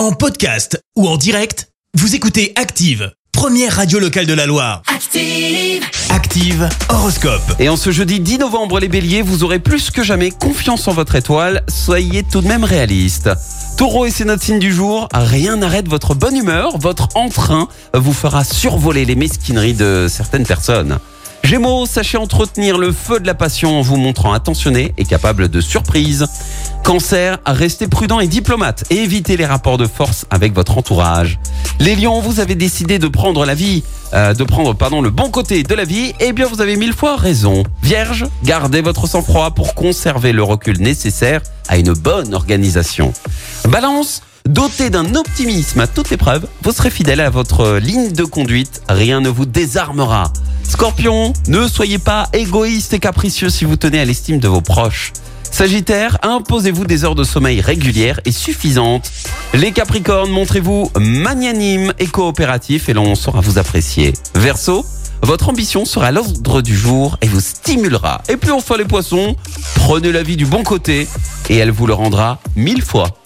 En podcast ou en direct, vous écoutez Active, première radio locale de la Loire. Active. Active Horoscope. Et en ce jeudi 10 novembre, les béliers, vous aurez plus que jamais confiance en votre étoile. Soyez tout de même réaliste. Taureau et c'est notre signe du jour. Rien n'arrête votre bonne humeur. Votre entrain vous fera survoler les mesquineries de certaines personnes. Gémeaux, sachez entretenir le feu de la passion en vous montrant attentionné et capable de surprise. Cancer, restez prudent et diplomate et évitez les rapports de force avec votre entourage. Les lions, vous avez décidé de prendre la vie, euh, de prendre pardon le bon côté de la vie, eh bien vous avez mille fois raison. Vierge, gardez votre sang-froid pour conserver le recul nécessaire à une bonne organisation. Balance, Doté d'un optimisme à toute épreuve, vous serez fidèle à votre ligne de conduite, rien ne vous désarmera. Scorpion, ne soyez pas égoïste et capricieux si vous tenez à l'estime de vos proches. Sagittaire, imposez-vous des heures de sommeil régulières et suffisantes. Les Capricornes, montrez-vous magnanime et coopératif et l'on saura vous apprécier. Verseau, votre ambition sera l'ordre du jour et vous stimulera. Et puis enfin les poissons, prenez la vie du bon côté et elle vous le rendra mille fois.